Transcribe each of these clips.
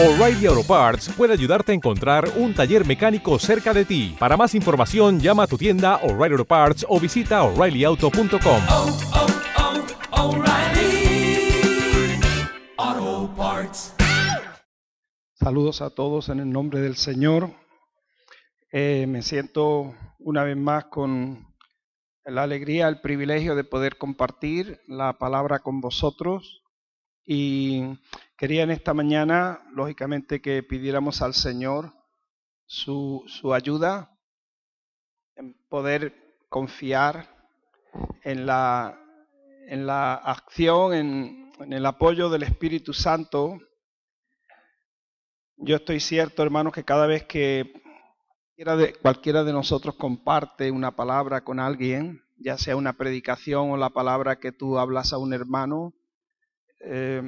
O'Reilly Auto Parts puede ayudarte a encontrar un taller mecánico cerca de ti. Para más información, llama a tu tienda O'Reilly Auto Parts o visita oreillyauto.com. oh, oh, Parts. Saludos a todos en el nombre del Señor. Eh, me siento una vez más con la alegría, el privilegio de poder compartir la palabra con vosotros. Y quería en esta mañana, lógicamente, que pidiéramos al Señor su, su ayuda en poder confiar en la, en la acción, en, en el apoyo del Espíritu Santo. Yo estoy cierto, hermanos, que cada vez que cualquiera de, cualquiera de, nosotros comparte una palabra con alguien, ya sea una predicación o la palabra que tú hablas a un hermano, eh,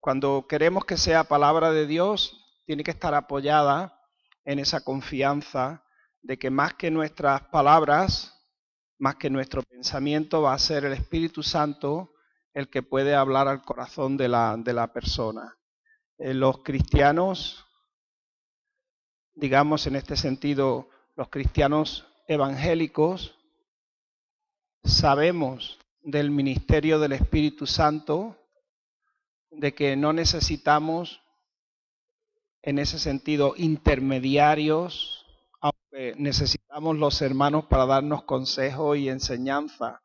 cuando queremos que sea palabra de Dios, tiene que estar apoyada en esa confianza de que más que nuestras palabras, más que nuestro pensamiento, va a ser el Espíritu Santo el que puede hablar al corazón de la, de la persona. Eh, los cristianos, digamos en este sentido, los cristianos evangélicos, sabemos del ministerio del Espíritu Santo, de que no necesitamos en ese sentido intermediarios, aunque necesitamos los hermanos para darnos consejo y enseñanza,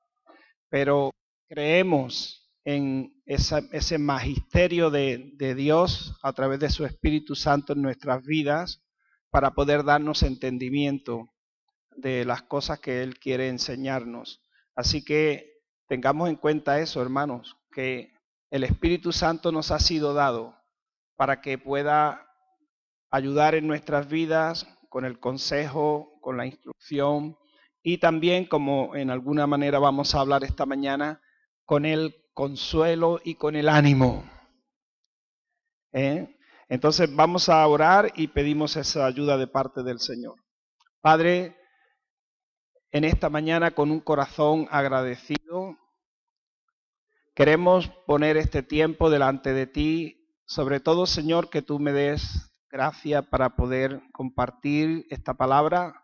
pero creemos en ese magisterio de, de, Dios a través de su Espíritu Santo en nuestras vidas para poder darnos entendimiento de las cosas que Él quiere enseñarnos. Así que tengamos en cuenta eso, hermanos, que el Espíritu Santo nos ha sido dado para que pueda ayudar en nuestras vidas con el consejo, con la instrucción y también, como en alguna manera vamos a hablar esta mañana, con el consuelo y con el ánimo. ¿Eh? Entonces vamos a orar y pedimos esa ayuda de parte del Señor. Padre, en esta mañana con un corazón agradecido, queremos poner este tiempo delante de ti, sobre todo Señor, que tú me des gracia para poder compartir esta palabra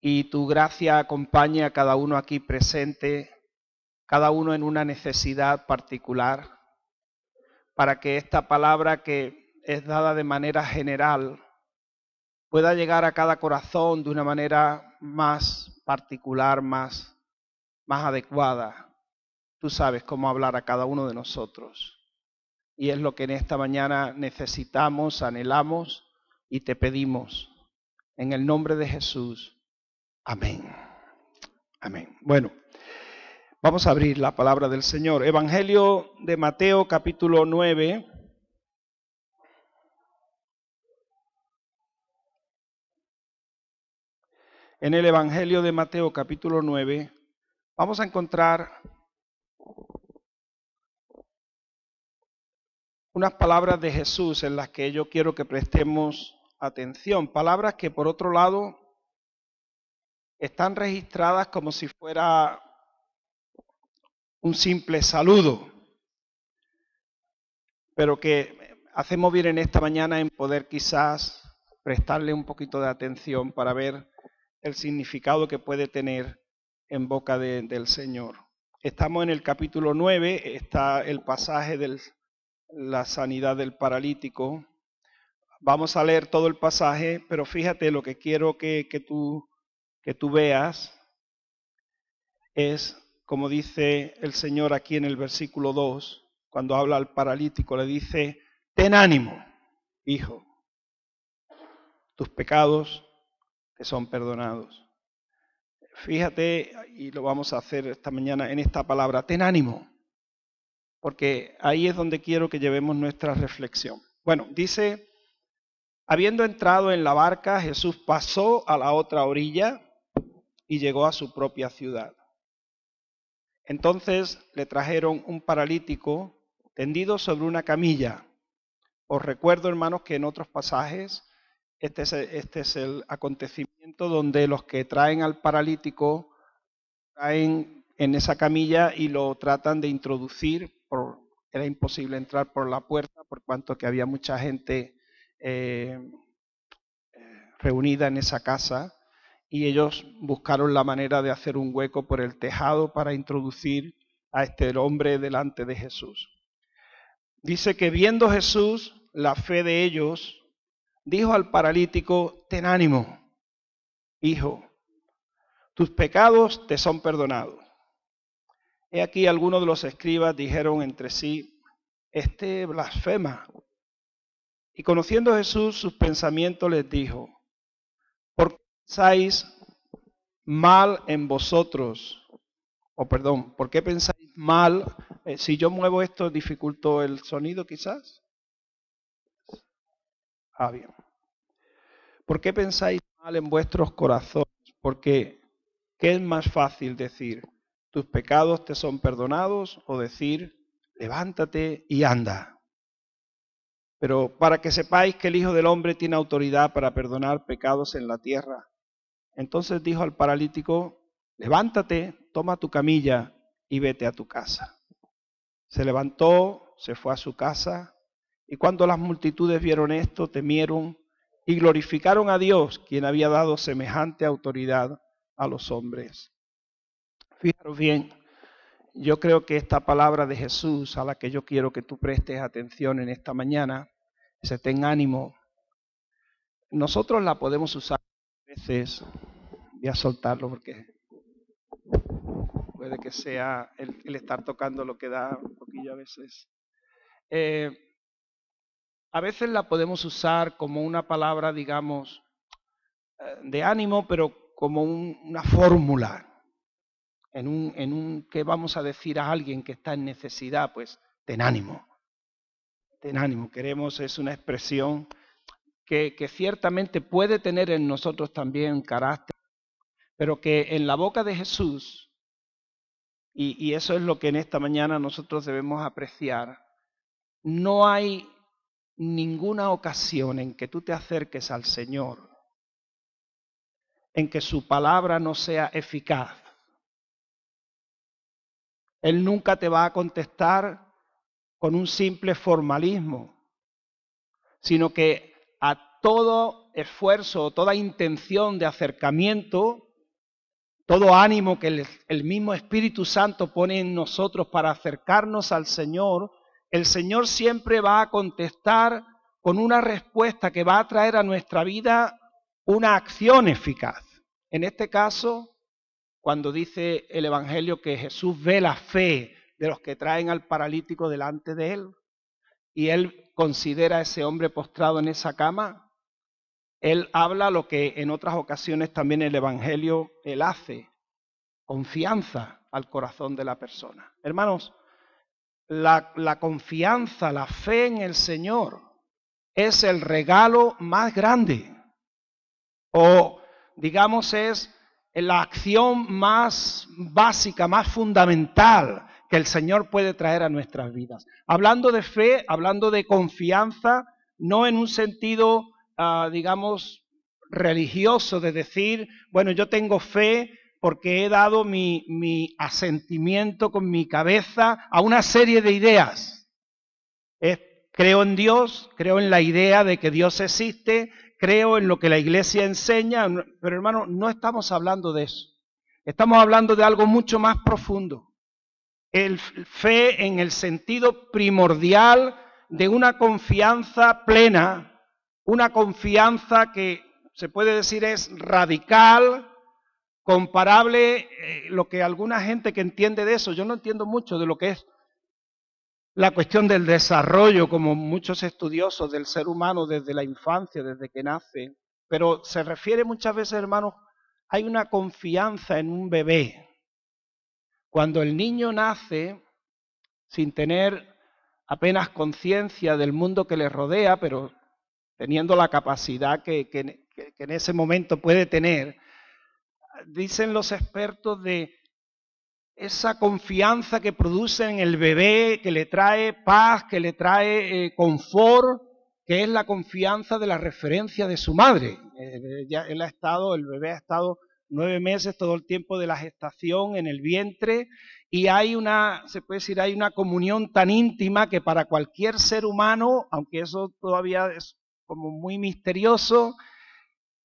y tu gracia acompañe a cada uno aquí presente cada uno en una necesidad particular, para que esta palabra que es dada de manera general pueda llegar a cada corazón de una manera más particular, más, más adecuada. Tú sabes cómo hablar a cada uno de nosotros. Y es lo que en esta mañana necesitamos, anhelamos y te pedimos. En el nombre de Jesús. Amén. Amén. Bueno. Vamos a abrir la palabra del Señor. Evangelio de Mateo capítulo 9. En el Evangelio de Mateo capítulo 9 vamos a encontrar unas palabras de Jesús en las que yo quiero que prestemos atención. Palabras que por otro lado están registradas como si fuera un simple saludo, pero que hacemos bien en esta mañana en poder quizás prestarle un poquito de atención para ver el significado que puede tener en boca de, del Señor. Estamos en el capítulo 9, está el pasaje de la sanidad del paralítico. Vamos a leer todo el pasaje, pero fíjate lo que quiero que, que, tú, que tú veas es como dice el Señor aquí en el versículo 2, cuando habla al paralítico, le dice, ten ánimo, hijo, tus pecados te son perdonados. Fíjate, y lo vamos a hacer esta mañana en esta palabra, ten ánimo, porque ahí es donde quiero que llevemos nuestra reflexión. Bueno, dice, habiendo entrado en la barca, Jesús pasó a la otra orilla y llegó a su propia ciudad. Entonces le trajeron un paralítico tendido sobre una camilla. Os recuerdo, hermanos, que en otros pasajes este es, este es el acontecimiento donde los que traen al paralítico traen en esa camilla y lo tratan de introducir era imposible entrar por la puerta por cuanto que había mucha gente eh, reunida en esa casa y ellos buscaron la manera de hacer un hueco por el tejado para introducir a este hombre delante de Jesús. Dice que viendo Jesús la fe de ellos, dijo al paralítico, ten ánimo, hijo, tus pecados te son perdonados. He aquí algunos de los escribas dijeron entre sí, este blasfema. Y conociendo Jesús sus pensamientos les dijo, ¿por qué pensáis mal en vosotros? O perdón, ¿por qué pensáis mal? Eh, si yo muevo esto, dificulto el sonido quizás. Ah, bien. ¿Por qué pensáis mal en vuestros corazones? Porque, ¿qué es más fácil decir? ¿Tus pecados te son perdonados? O decir, levántate y anda. Pero para que sepáis que el Hijo del Hombre tiene autoridad para perdonar pecados en la tierra. Entonces dijo al paralítico, levántate, toma tu camilla y vete a tu casa. Se levantó, se fue a su casa y cuando las multitudes vieron esto, temieron y glorificaron a Dios, quien había dado semejante autoridad a los hombres. Fijaros bien, yo creo que esta palabra de Jesús a la que yo quiero que tú prestes atención en esta mañana, se ten ánimo, nosotros la podemos usar a veces, voy a soltarlo porque puede que sea el, estar tocando lo que da un poquillo a veces. Eh, a veces la podemos usar como una palabra, digamos, eh, de ánimo, pero como una fórmula. En un, en un, ¿qué vamos a decir a alguien que está en necesidad? Pues, ten ánimo. Ten ánimo. Queremos, es una expresión que, que ciertamente puede tener en nosotros también carácter, pero que en la boca de Jesús, y, y eso es lo que en esta mañana nosotros debemos apreciar, no hay ninguna ocasión en que tú te acerques al Señor en que su palabra no sea eficaz. Él nunca te va a contestar con un simple formalismo, sino que a todo esfuerzo, toda intención de acercamiento, todo ánimo que el, el mismo Espíritu Santo pone en nosotros para acercarnos al Señor, el Señor siempre va a contestar con una respuesta que va a traer a nuestra vida una acción eficaz. En este caso, cuando dice el Evangelio que Jesús ve la fe de los que traen al paralítico delante de él y él considera a ese hombre postrado en esa cama, él habla lo que en otras ocasiones también el Evangelio él hace, confianza al corazón de la persona. Hermanos, la, confianza, la fe en el Señor es el regalo más grande. O, digamos, es la acción más básica, más fundamental que el Señor puede traer a nuestras vidas. Hablando de fe, hablando de confianza, no en un sentido, ah, digamos, religioso, de decir, bueno, yo tengo fe porque he dado mi, asentimiento con mi cabeza a una serie de ideas. creo en Dios, creo en la idea de que Dios existe, creo en lo que la iglesia enseña, pero hermano, no estamos hablando de eso. Estamos hablando de algo mucho más profundo. El fe en el sentido primordial de una confianza plena, una confianza que se puede decir es radical, comparable eh, lo que alguna gente que entiende de eso, yo no entiendo mucho de lo que es la cuestión del desarrollo, como muchos estudiosos del ser humano desde la infancia, desde que nace, pero se refiere muchas veces, hermanos, hay una confianza en un bebé. Cuando el niño nace sin tener apenas conciencia del mundo que le rodea, pero teniendo la capacidad que, que en ese momento puede tener, dicen los expertos, de esa confianza que produce en el bebé, que le trae paz, que le trae eh, confort, que es la confianza de la referencia de su madre. Eh, ya ha estado, el bebé ha estado nueve meses todo el tiempo de la gestación en el vientre y hay una, se puede decir, hay una comunión tan íntima que para cualquier ser humano, aunque eso todavía es como muy misterioso,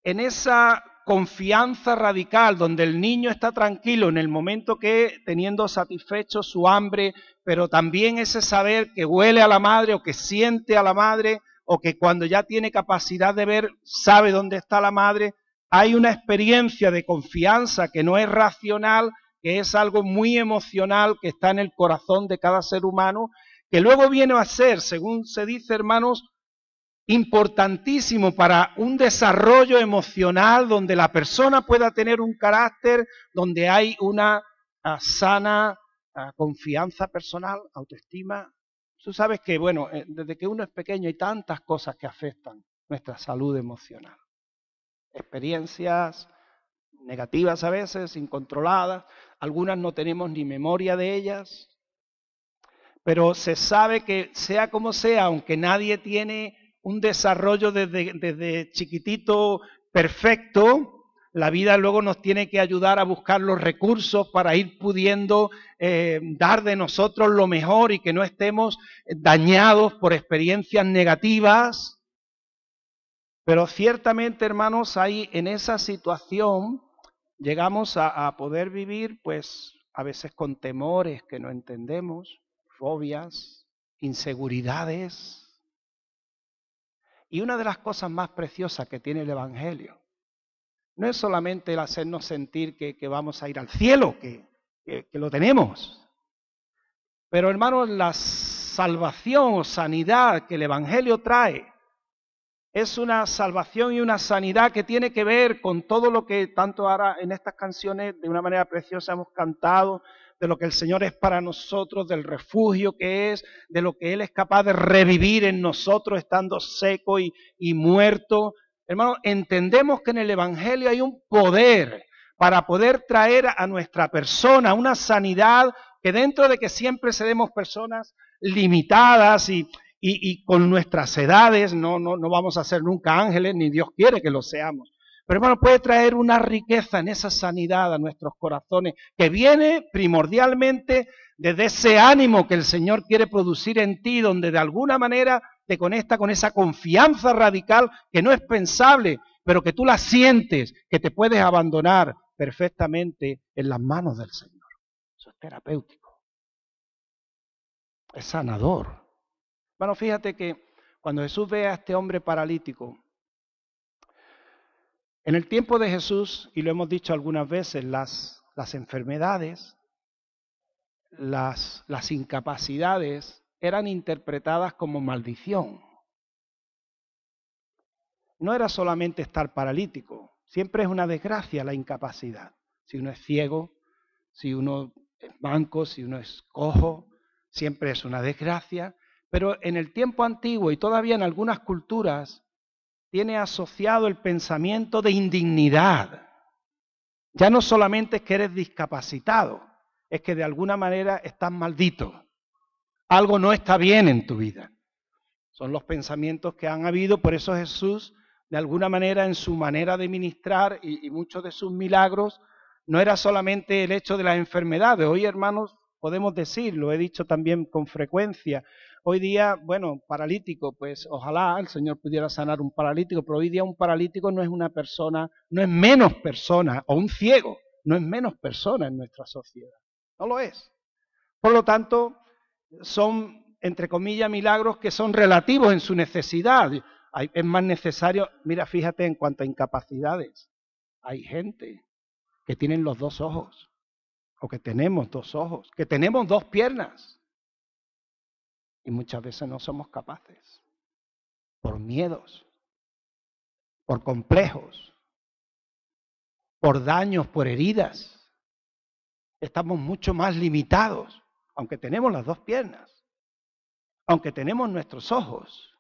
en esa confianza radical donde el niño está tranquilo en el momento que teniendo satisfecho su hambre, pero también ese saber que huele a la madre o que siente a la madre o que cuando ya tiene capacidad de ver sabe dónde está la madre, hay una experiencia de confianza que no es racional, que es algo muy emocional que está en el corazón de cada ser humano, que luego viene a ser, según se dice, hermanos, importantísimo para un desarrollo emocional donde la persona pueda tener un carácter, donde hay una ah, sana ah, confianza personal, autoestima. Tú sabes que, bueno, eh, desde que uno es pequeño hay tantas cosas que afectan nuestra salud emocional. Experiencias negativas a veces, incontroladas, algunas no tenemos ni memoria de ellas, pero se sabe que sea como sea, aunque nadie tiene un desarrollo desde, chiquitito perfecto, la vida luego nos tiene que ayudar a buscar los recursos para ir pudiendo eh, dar de nosotros lo mejor y que no estemos dañados por experiencias negativas. Pero ciertamente, hermanos, ahí en esa situación llegamos a, a poder vivir, pues, a veces con temores que no entendemos, fobias, inseguridades, y una de las cosas más preciosas que tiene el Evangelio no es solamente el hacernos sentir que, vamos a ir al cielo, que, que, lo tenemos, pero hermanos, la salvación o sanidad que el Evangelio trae es una salvación y una sanidad que tiene que ver con todo lo que tanto ahora en estas canciones de una manera preciosa hemos cantado, de lo que el Señor es para nosotros, del refugio que es, de lo que Él es capaz de revivir en nosotros estando seco y, y muerto. Hermano, entendemos que en el Evangelio hay un poder para poder traer a nuestra persona una sanidad que dentro de que siempre seremos personas limitadas y, y, y con nuestras edades, no, no, no vamos a ser nunca ángeles, ni Dios quiere que lo seamos. Pero hermano, puede traer una riqueza en esa sanidad a nuestros corazones, que viene primordialmente desde ese ánimo que el Señor quiere producir en ti, donde de alguna manera te conecta con esa confianza radical que no es pensable, pero que tú la sientes, que te puedes abandonar perfectamente en las manos del Señor. Eso es terapéutico. Es sanador. Bueno, fíjate que cuando Jesús ve a este hombre paralítico, en el tiempo de Jesús, y lo hemos dicho algunas veces, las, las enfermedades, las, las incapacidades eran interpretadas como maldición. No era solamente estar paralítico, siempre es una desgracia la incapacidad. Si uno es ciego, si uno es manco, si uno es cojo, siempre es una desgracia. Pero en el tiempo antiguo y todavía en algunas culturas, tiene asociado el pensamiento de indignidad. Ya no solamente es que eres discapacitado, es que de alguna manera estás maldito. Algo no está bien en tu vida. Son los pensamientos que han habido, por eso Jesús, de alguna manera, en su manera de ministrar y, muchos de sus milagros, no era solamente el hecho de las enfermedades. Hoy, hermanos, podemos decir, lo he dicho también con frecuencia, Hoy día, bueno, paralítico, pues ojalá el Señor pudiera sanar un paralítico, pero hoy día un paralítico no es una persona, no es menos persona, o un ciego, no es menos persona en nuestra sociedad. No lo es. Por lo tanto, son, entre comillas, milagros que son relativos en su necesidad. Es más necesario, mira, fíjate en cuanto a incapacidades. Hay gente que tienen los dos ojos, o que tenemos dos ojos, que tenemos dos piernas y muchas veces no somos capaces. Por miedos, por complejos, por daños, por heridas. Estamos mucho más limitados, aunque tenemos las dos piernas, aunque tenemos nuestros ojos,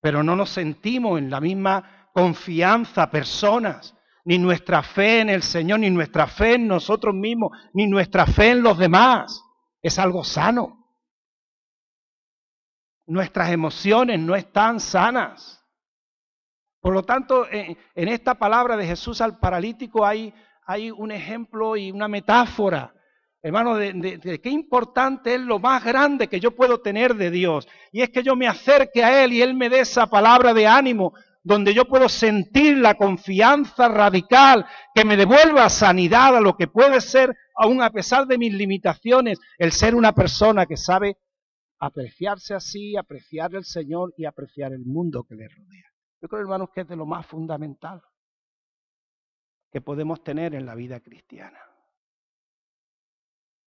pero no nos sentimos en la misma confianza personas, ni nuestra fe en el Señor, ni nuestra fe en nosotros mismos, ni nuestra fe en los demás. Es algo sano nuestras emociones no están sanas. Por lo tanto, en, esta palabra de Jesús al paralítico hay, un ejemplo y una metáfora. hermano, de, de- de qué importante es lo más grande que yo puedo tener de Dios. Y es que yo me acerque a Él y Él me dé esa palabra de ánimo, donde yo puedo sentir la confianza radical que me devuelva sanidad a lo que puede ser, aun a pesar de mis limitaciones, el ser una persona que sabe apreciarse así, apreciar el Señor y apreciar el mundo que le rodea. Yo creo, hermanos, que es de lo más fundamental que podemos tener en la vida cristiana.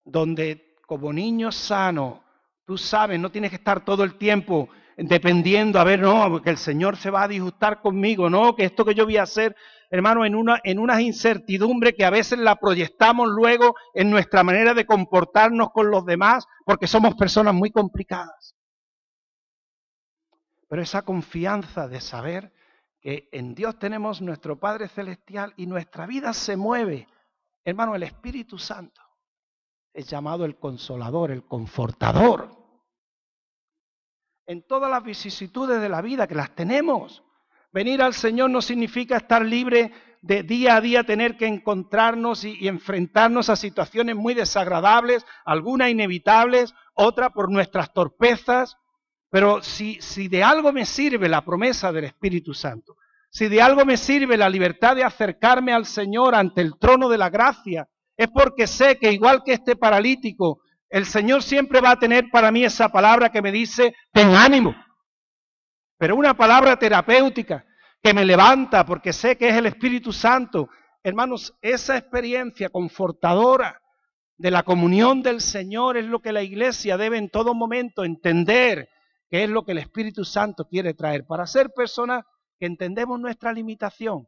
Donde como niño sano, tú sabes, no tienes que estar todo el tiempo dependiendo, a ver, no, que el Señor se va a disgustar conmigo, no, que esto que yo voy a hacer, hermano, en una, en unas incertidumbres que a veces la proyectamos luego en nuestra manera de comportarnos con los demás, porque somos personas muy complicadas. Pero esa confianza de saber que en Dios tenemos nuestro Padre Celestial y nuestra vida se mueve. Hermano, el Espíritu Santo es llamado el consolador, el confortador. En todas las vicisitudes de la vida que las tenemos. Venir al Señor no significa estar libre de día a día tener que encontrarnos y, enfrentarnos a situaciones muy desagradables, algunas inevitables, otras por nuestras torpezas, pero si, si de algo me sirve la promesa del Espíritu Santo, si de algo me sirve la libertad de acercarme al Señor ante el trono de la gracia, es porque sé que igual que este paralítico, el Señor siempre va a tener para mí esa palabra que me dice, ten ánimo. Pero una palabra terapéutica que me levanta porque sé que es el Espíritu Santo. Hermanos, esa experiencia confortadora de la comunión del Señor es lo que la iglesia debe en todo momento entender que es lo que el Espíritu Santo quiere traer para ser personas que entendemos nuestra limitación,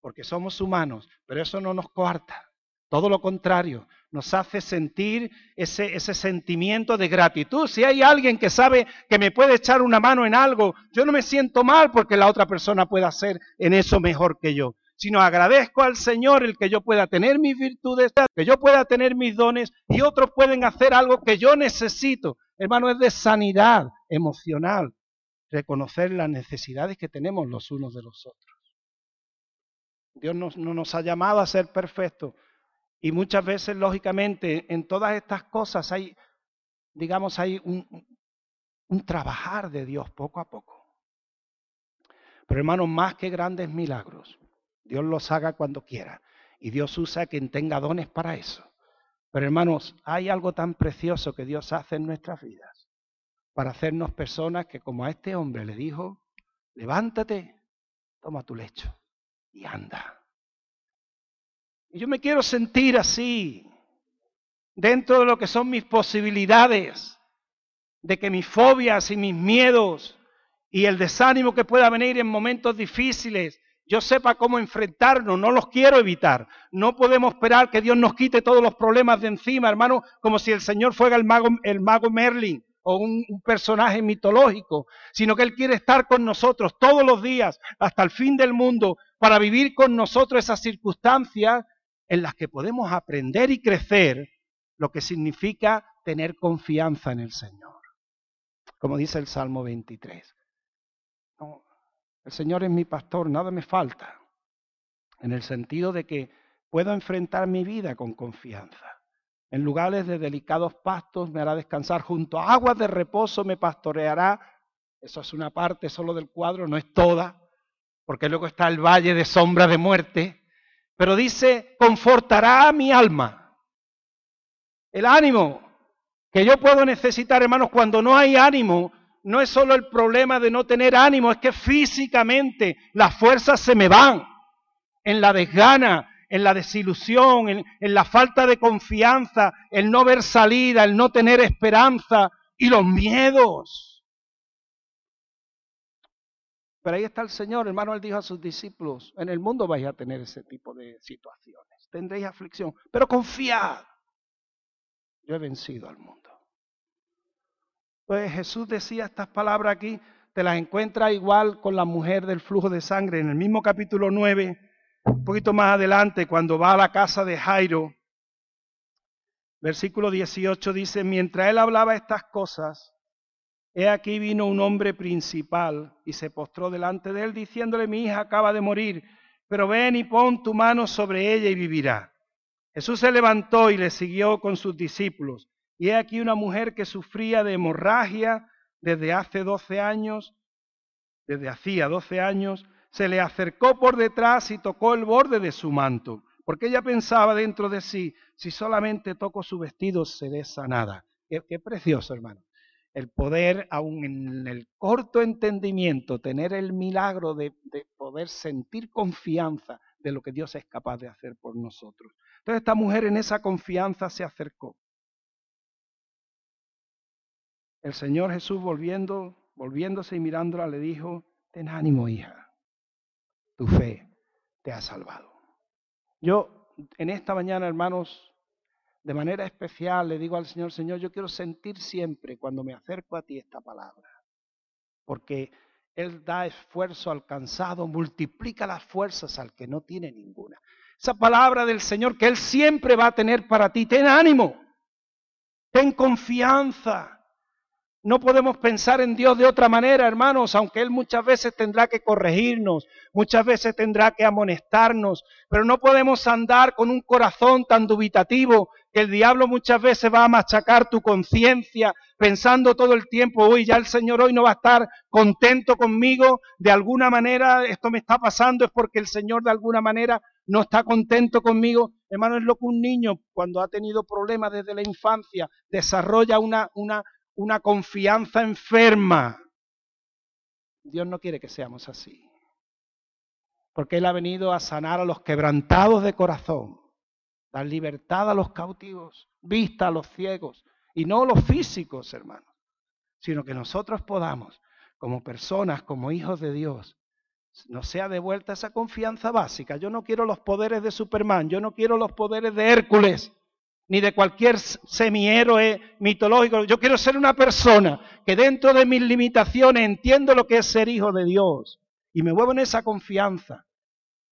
porque somos humanos, pero eso no nos coarta. Todo lo contrario, nos hace sentir ese, sentimiento de gratitud. Si hay alguien que sabe que me puede echar una mano en algo, yo no me siento mal porque la otra persona pueda hacer en eso mejor que yo, sino agradezco al Señor el que yo pueda tener mis virtudes, que yo pueda tener mis dones y otros pueden hacer algo que yo necesito. Hermano, es de sanidad emocional reconocer las necesidades que tenemos los unos de los otros. Dios no nos ha llamado a ser perfectos, y muchas veces, lógicamente, en todas estas cosas hay, digamos, hay un, trabajar de Dios poco a poco. Pero hermanos, más que grandes milagros, Dios los haga cuando quiera. Y Dios usa quien tenga dones para eso. Pero hermanos, hay algo tan precioso que Dios hace en nuestras vidas para hacernos personas que como a este hombre le dijo, levántate, toma tu lecho y anda. Y yo me quiero sentir así, dentro de lo que son mis posibilidades, de que mis fobias y mis miedos y el desánimo que pueda venir en momentos difíciles, yo sepa cómo enfrentarnos, no los quiero evitar. No podemos esperar que Dios nos quite todos los problemas de encima, hermano, como si el Señor fuera el mago, el mago Merlin o un, un, personaje mitológico, sino que Él quiere estar con nosotros todos los días, hasta el fin del mundo, para vivir con nosotros esas circunstancias en las que podemos aprender y crecer lo que significa tener confianza en el Señor. Como dice el Salmo 23. No, el Señor es mi pastor, nada me falta. En el sentido de que puedo enfrentar mi vida con confianza. En lugares de delicados pastos me hará descansar, junto a aguas de reposo me pastoreará. Eso es una parte solo del cuadro, no es toda, porque luego está el valle de sombra de muerte. Pero dice, confortará a mi alma. El ánimo que yo puedo necesitar, hermanos, cuando no hay ánimo, no es solo el problema de no tener ánimo, es que físicamente las fuerzas se me van en la desgana, en la desilusión, en, en, la falta de confianza, el no ver salida, el no tener esperanza y los miedos. Pero ahí está el Señor, hermano, él dijo a sus discípulos, en el mundo vais a tener ese tipo de situaciones, tendréis aflicción, pero confiad, yo he vencido al mundo. Pues Jesús decía estas palabras aquí, te las encuentras igual con la mujer del flujo de sangre, en el mismo capítulo 9, un poquito más adelante, cuando va a la casa de Jairo, versículo 18 dice, mientras él hablaba estas cosas, he aquí vino un hombre principal y se postró delante de él diciéndole, mi hija acaba de morir, pero ven y pon tu mano sobre ella y vivirá. Jesús se levantó y le siguió con sus discípulos. Y he aquí una mujer que sufría de hemorragia desde hace doce años, desde hacía doce años, se le acercó por detrás y tocó el borde de su manto, porque ella pensaba dentro de sí, si solamente toco su vestido seré sanada. Qué, qué precioso, hermano. El poder, aun en el corto entendimiento, tener el milagro de, de poder sentir confianza de lo que Dios es capaz de hacer por nosotros. Entonces esta mujer en esa confianza se acercó. El Señor Jesús volviendo, volviéndose y mirándola le dijo, ten ánimo hija, tu fe te ha salvado. Yo en esta mañana, hermanos, de manera especial le digo al Señor, Señor, yo quiero sentir siempre cuando me acerco a ti esta palabra, porque Él da esfuerzo al cansado, multiplica las fuerzas al que no tiene ninguna. Esa palabra del Señor que Él siempre va a tener para ti, ten ánimo, ten confianza. No podemos pensar en Dios de otra manera, hermanos, aunque Él muchas veces tendrá que corregirnos, muchas veces tendrá que amonestarnos, pero no podemos andar con un corazón tan dubitativo que el diablo muchas veces va a machacar tu conciencia pensando todo el tiempo, uy, ya el Señor hoy no va a estar contento conmigo, de alguna manera esto me está pasando, es porque el Señor de alguna manera no está contento conmigo. Hermano, es lo que un niño cuando ha tenido problemas desde la infancia desarrolla una, una, una confianza enferma. Dios no quiere que seamos así. Porque Él ha venido a sanar a los quebrantados de corazón, dar libertad a los cautivos, vista a los ciegos, y no los físicos, hermanos, sino que nosotros podamos, como personas, como hijos de Dios, nos sea devuelta esa confianza básica. Yo no quiero los poderes de Superman, yo no quiero los poderes de Hércules, ni de cualquier semihéroe mitológico. Yo quiero ser una persona que dentro de mis limitaciones entiendo lo que es ser hijo de Dios y me muevo en esa confianza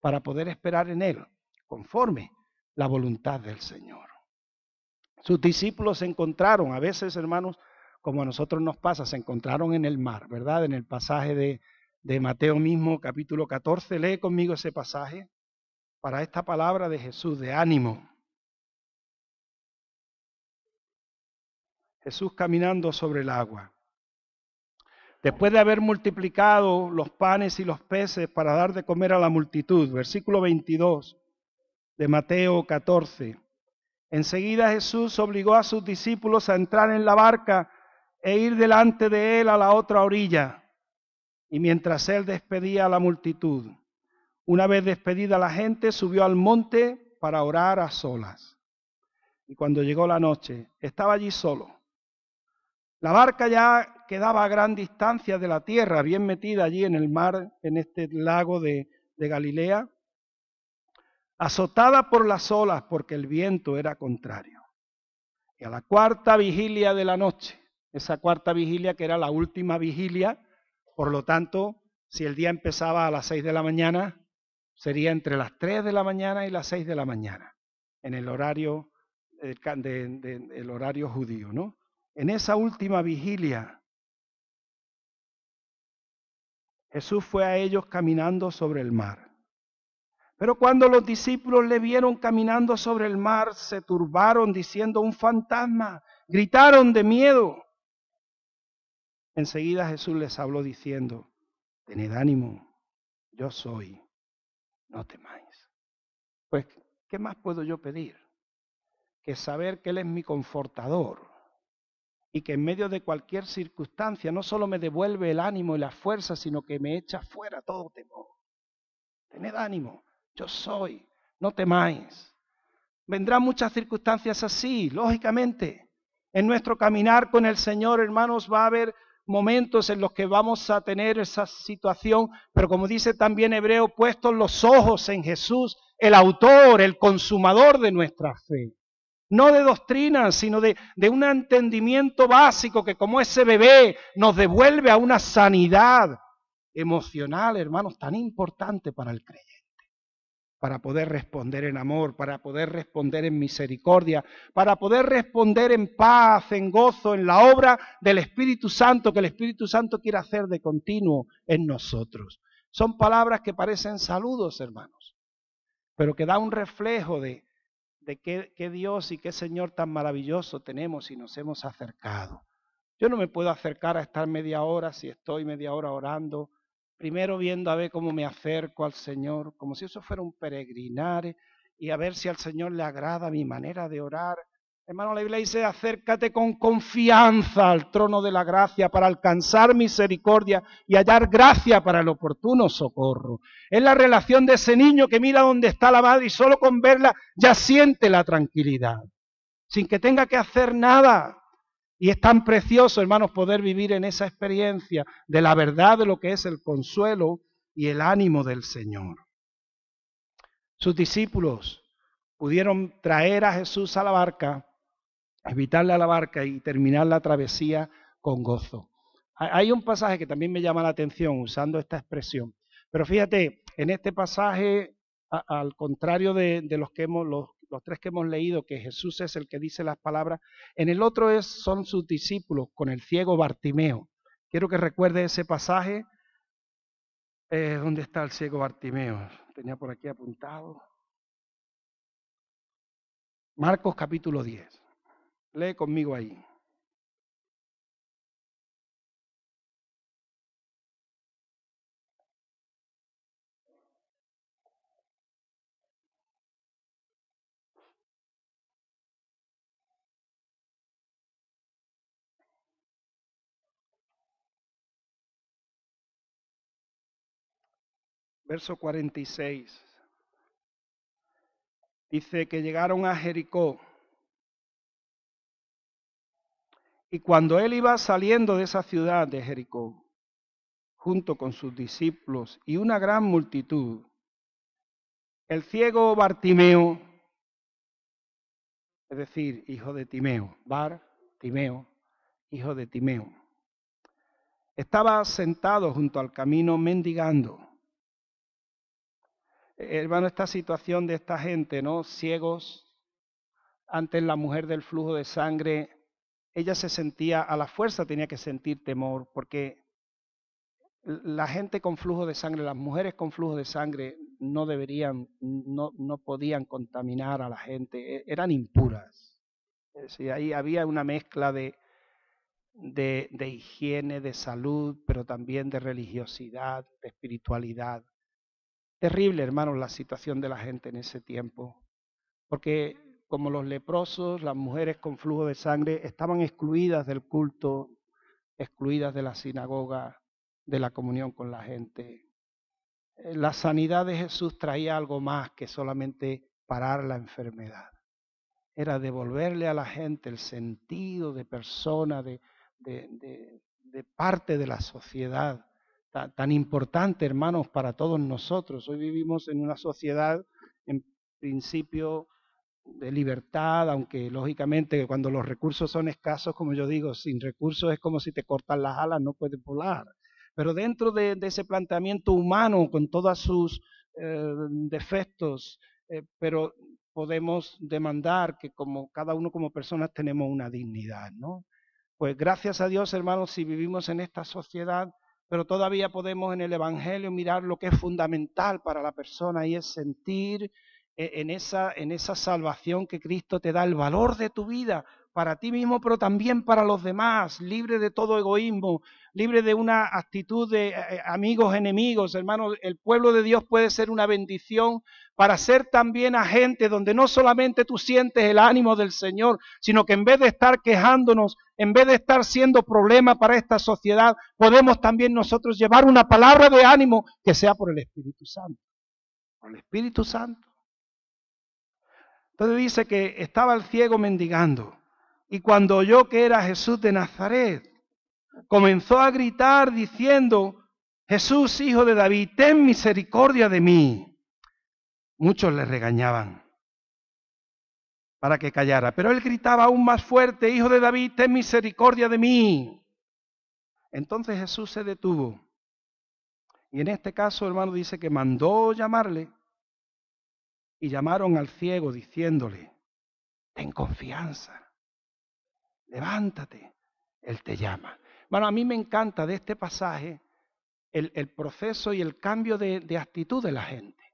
para poder esperar en Él, conforme la voluntad del Señor. Sus discípulos se encontraron, a veces hermanos, como a nosotros nos pasa, se encontraron en el mar, ¿verdad? En el pasaje de, de Mateo mismo, capítulo 14. Lee conmigo ese pasaje para esta palabra de Jesús, de ánimo. Jesús caminando sobre el agua. Después de haber multiplicado los panes y los peces para dar de comer a la multitud, versículo 22 de Mateo 14. Enseguida Jesús obligó a sus discípulos a entrar en la barca e ir delante de él a la otra orilla. Y mientras él despedía a la multitud, una vez despedida la gente, subió al monte para orar a solas. Y cuando llegó la noche, estaba allí solo. La barca ya quedaba a gran distancia de la tierra, bien metida allí en el mar, en este lago de, de Galilea, azotada por las olas porque el viento era contrario. Y a la cuarta vigilia de la noche, esa cuarta vigilia que era la última vigilia, por lo tanto, si el día empezaba a las seis de la mañana, sería entre las tres de la mañana y las seis de la mañana, en el horario, el horario judío, ¿no? En esa última vigilia, Jesús fue a ellos caminando sobre el mar. Pero cuando los discípulos le vieron caminando sobre el mar, se turbaron diciendo un fantasma, gritaron de miedo. Enseguida Jesús les habló diciendo, tened ánimo, yo soy, no temáis. Pues, ¿qué más puedo yo pedir? Que saber que Él es mi confortador, y que en medio de cualquier circunstancia no solo me devuelve el ánimo y la fuerza, sino que me echa fuera todo temor. Tened ánimo, yo soy, no temáis. Vendrán muchas circunstancias así, lógicamente. En nuestro caminar con el Señor, hermanos, va a haber momentos en los que vamos a tener esa situación, pero como dice también Hebreo, puestos los ojos en Jesús, el autor, el consumador de nuestra fe no de doctrina, sino de, de, un entendimiento básico que como ese bebé nos devuelve a una sanidad emocional, hermanos, tan importante para el creyente, para poder responder en amor, para poder responder en misericordia, para poder responder en paz, en gozo, en la obra del Espíritu Santo que el Espíritu Santo quiere hacer de continuo en nosotros. Son palabras que parecen saludos, hermanos, pero que da un reflejo de, de qué, qué Dios y qué Señor tan maravilloso tenemos y nos hemos acercado. Yo no me puedo acercar a estar media hora si estoy media hora orando, primero viendo a ver cómo me acerco al Señor, como si eso fuera un peregrinar y a ver si al Señor le agrada mi manera de orar. Hermano, la Biblia dice, acércate con confianza al trono de la gracia para alcanzar misericordia y hallar gracia para el oportuno socorro. Es la relación de ese niño que mira dónde está la madre y solo con verla ya siente la tranquilidad, sin que tenga que hacer nada. Y es tan precioso, hermanos, poder vivir en esa experiencia de la verdad de lo que es el consuelo y el ánimo del Señor. Sus discípulos pudieron traer a Jesús a la barca, evitarle a la barca y terminar la travesía con gozo. Hay un pasaje que también me llama la atención usando esta expresión. Pero fíjate, en este pasaje, al contrario de, los tres que hemos leído, que Jesús es el que dice las palabras, en el otro son sus discípulos con el ciego Bartimeo. Quiero que recuerde ese pasaje. Eh, ¿Dónde está el ciego Bartimeo? Tenía por aquí apuntado. Marcos capítulo 10. Lee conmigo ahí. verso 46. Dice que llegaron a Jericó. Y cuando él iba saliendo de esa ciudad de Jericó, junto con sus discípulos y una gran multitud, el ciego Bartimeo, es decir, hijo de Timeo, Bar, Timeo, hijo de Timeo, estaba sentado junto al camino mendigando. Hermano, esta situación de esta gente, ¿no? Ciegos, antes la mujer del flujo de sangre, ella se sentía, a la fuerza tenía que sentir temor, porque la gente con flujo de sangre, las mujeres con flujo de sangre, no deberían, no, no podían contaminar a la gente, e, eran impuras. Es ahí había una mezcla de, de, de higiene, de salud, pero también de religiosidad, de espiritualidad. Terrible, hermanos, la situación de la gente en ese tiempo, porque como los leprosos, las mujeres con flujo de sangre estaban excluidas del culto, excluidas de la sinagoga, de la comunión con la gente. Eh, la sanidad de Jesús traía algo más que solamente parar la enfermedad. Era devolverle a la gente el sentido de persona, de, parte de la sociedad tan, importante, hermanos, para todos nosotros. Hoy vivimos en una sociedad, en principio, de libertad, aunque lógicamente cuando los recursos son escasos, como yo digo, sin recursos es como si te cortan las alas, no puedes volar. Pero dentro de, ese planteamiento humano, con todos sus eh, defectos, eh, pero podemos demandar que como cada uno como personas tenemos una dignidad, ¿no? Pues gracias a Dios, hermanos, si vivimos en esta sociedad, pero todavía podemos en el Evangelio mirar lo que es fundamental para la persona y es sentir en esa, en esa salvación que Cristo te da el valor de tu vida para ti mismo, pero también para los demás, libre de todo egoísmo, libre de una actitud de eh, eh, amigos, enemigos. Hermanos, el pueblo de Dios puede ser una bendición para ser también agente donde no solamente tú sientes el ánimo del Señor, sino que en vez de estar quejándonos, en vez de estar siendo problema para esta sociedad, podemos también nosotros llevar una palabra de ánimo que sea por el Espíritu Santo. Por el Espíritu Santo. Entonces dice que estaba el ciego mendigando y cuando oyó que era Jesús de Nazaret, comenzó a gritar diciendo, Jesús, hijo de David, ten misericordia de mí. Muchos le regañaban para que callara, pero él gritaba aún más fuerte, Hijo de David, ten misericordia de mí. Entonces Jesús se detuvo. Y en este caso, hermano, dice que mandó llamarle y llamaron al ciego diciéndole, ten confianza, levántate, Él te llama. Bueno, a mí me encanta de este pasaje el, proceso y el cambio de, de actitud de la gente.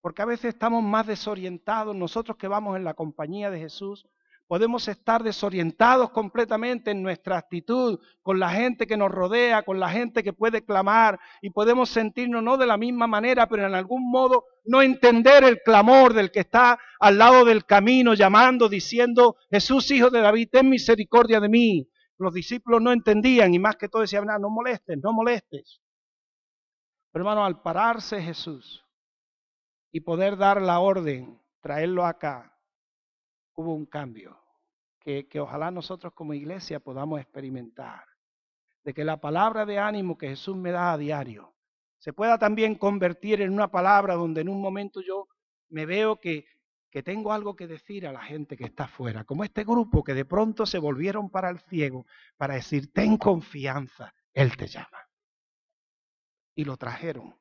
porque a veces estamos más desorientados. Nosotros que vamos en la compañía de Jesús, podemos estar desorientados completamente en nuestra actitud con la gente que nos rodea, con la gente que puede clamar y podemos sentirnos no de la misma manera, pero en algún modo no entender el clamor del que está al lado del camino llamando, diciendo, Jesús, hijo de David, ten misericordia de mí. Los discípulos no entendían y más que todo decían, no, no molestes, no molestes. Pero hermano, al pararse Jesús y poder dar la orden, traerlo acá, hubo un cambio que, ojalá nosotros como iglesia podamos experimentar. De que la palabra de ánimo que Jesús me da a diario se pueda también convertir en una palabra donde en un momento yo me veo que, que tengo algo que decir a la gente que está afuera, como este grupo que de pronto se volvieron para el ciego para decir, ten confianza, Él te llama. Y lo trajeron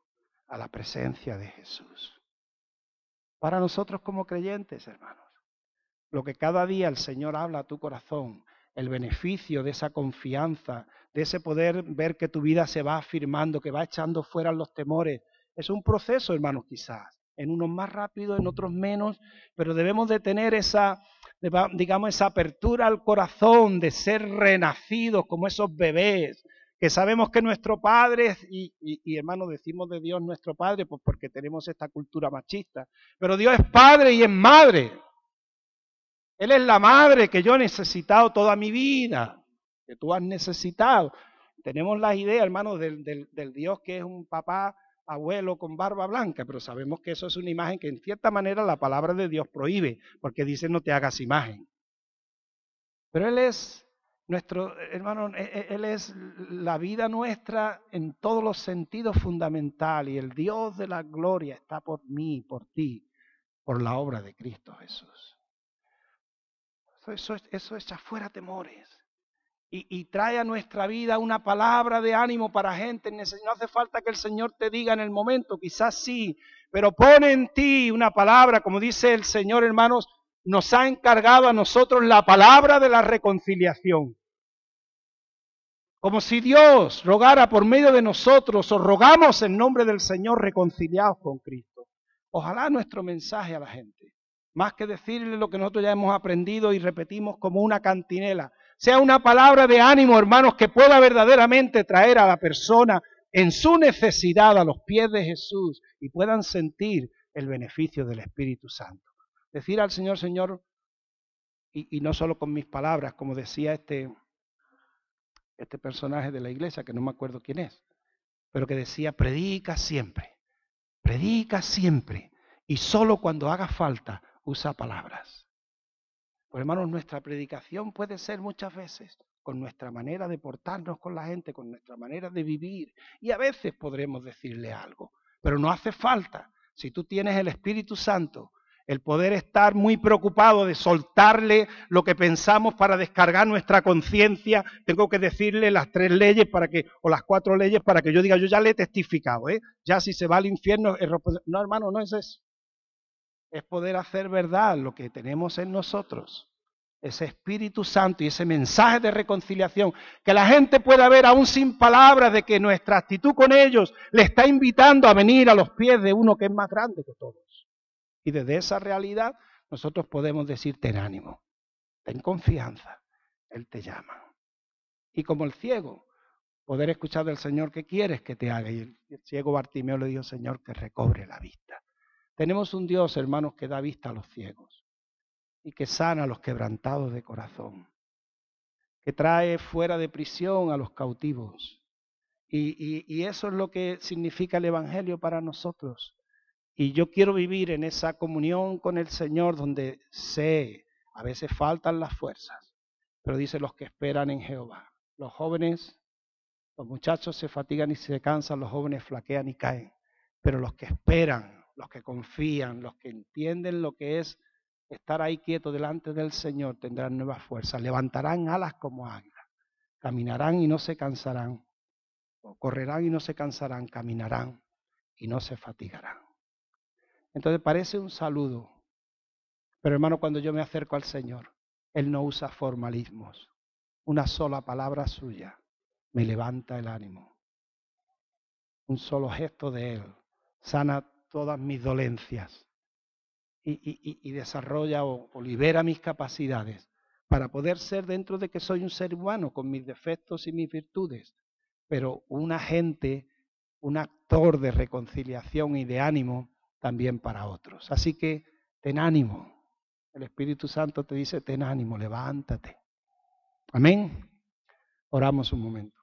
a la presencia de Jesús. Para nosotros como creyentes, hermanos, lo que cada día el Señor habla a tu corazón, el beneficio de esa confianza, de ese poder ver que tu vida se va afirmando, que va echando fuera los temores. Es un proceso, hermanos, quizás. En unos más rápido, en otros menos, pero debemos de tener esa, digamos, esa apertura al corazón de ser renacidos como esos bebés, que sabemos que nuestro Padre, y, y, hermanos, decimos de Dios nuestro Padre, pues porque tenemos esta cultura machista, pero Dios es Padre y es Madre. Él es la madre que yo he necesitado toda mi vida, que tú has necesitado. Tenemos la idea, hermanos, del, del, del, Dios que es un papá, abuelo con barba blanca, pero sabemos que eso es una imagen que en cierta manera la palabra de Dios prohíbe, porque dice no te hagas imagen. Pero Él es nuestro, hermano, e, e, Él es la vida nuestra en todos los sentidos fundamental y el Dios de la gloria está por mí, por ti, por la obra de Cristo Jesús. Eso, eso echa fuera temores. Y, y, trae a nuestra vida una palabra de ánimo para gente. No hace falta que el Señor te diga en el momento, quizás sí, pero pone en ti una palabra, como dice el Señor, hermanos, nos ha encargado a nosotros la palabra de la reconciliación. Como si Dios rogara por medio de nosotros o rogamos en nombre del Señor reconciliados con Cristo. Ojalá nuestro mensaje a la gente más que decirle lo que nosotros ya hemos aprendido y repetimos como una cantinela. Sea una palabra de ánimo, hermanos, que pueda verdaderamente traer a la persona en su necesidad a los pies de Jesús y puedan sentir el beneficio del Espíritu Santo. Decir al Señor, Señor, y, no solo con mis palabras, como decía este, este personaje de la iglesia, que no me acuerdo quién es, pero que decía, predica siempre, predica siempre, y solo cuando haga falta, usa palabras. Pues hermanos, nuestra predicación puede ser muchas veces con nuestra manera de portarnos con la gente, con nuestra manera de vivir. Y a veces podremos decirle algo, pero no hace falta. Si tú tienes el Espíritu Santo, el poder estar muy preocupado de soltarle lo que pensamos para descargar nuestra conciencia, tengo que decirle las tres leyes para que, o las cuatro leyes para que yo diga, yo ya le he testificado, ¿eh? Ya si se va al infierno, no hermano, no es eso es poder hacer verdad lo que tenemos en nosotros. Ese Espíritu Santo y ese mensaje de reconciliación, que la gente pueda ver aún sin palabras de que nuestra actitud con ellos le está invitando a venir a los pies de uno que es más grande que todos. Y desde esa realidad nosotros podemos decir, ten ánimo, ten confianza, Él te llama. Y como el ciego, poder escuchar del Señor qué quieres que te haga. Y el ciego Bartimeo le dijo, Señor, que recobre la vista. Tenemos un Dios, hermanos, que da vista a los ciegos y que sana a los quebrantados de corazón, que trae fuera de prisión a los cautivos. Y, y, eso es lo que significa el Evangelio para nosotros. Y yo quiero vivir en esa comunión con el Señor donde sé, a veces faltan las fuerzas, pero dice los que esperan en Jehová. Los jóvenes, los muchachos se fatigan y se cansan, los jóvenes flaquean y caen, pero los que esperan los que confían, los que entienden lo que es estar ahí quieto delante del Señor, tendrán nuevas fuerzas, levantarán alas como águilas, caminarán y no se cansarán, correrán y no se cansarán, caminarán y no se fatigarán. Entonces parece un saludo, pero hermano, cuando yo me acerco al Señor, Él no usa formalismos, una sola palabra suya me levanta el ánimo, un solo gesto de Él sana todas mis dolencias y, desarrolla o libera mis capacidades para poder ser dentro de que soy un ser humano con mis defectos y mis virtudes, pero un agente, un actor de reconciliación y de ánimo también para otros. Así que ten ánimo. El Espíritu Santo te dice, ten ánimo, levántate. Amén. Oramos un momento.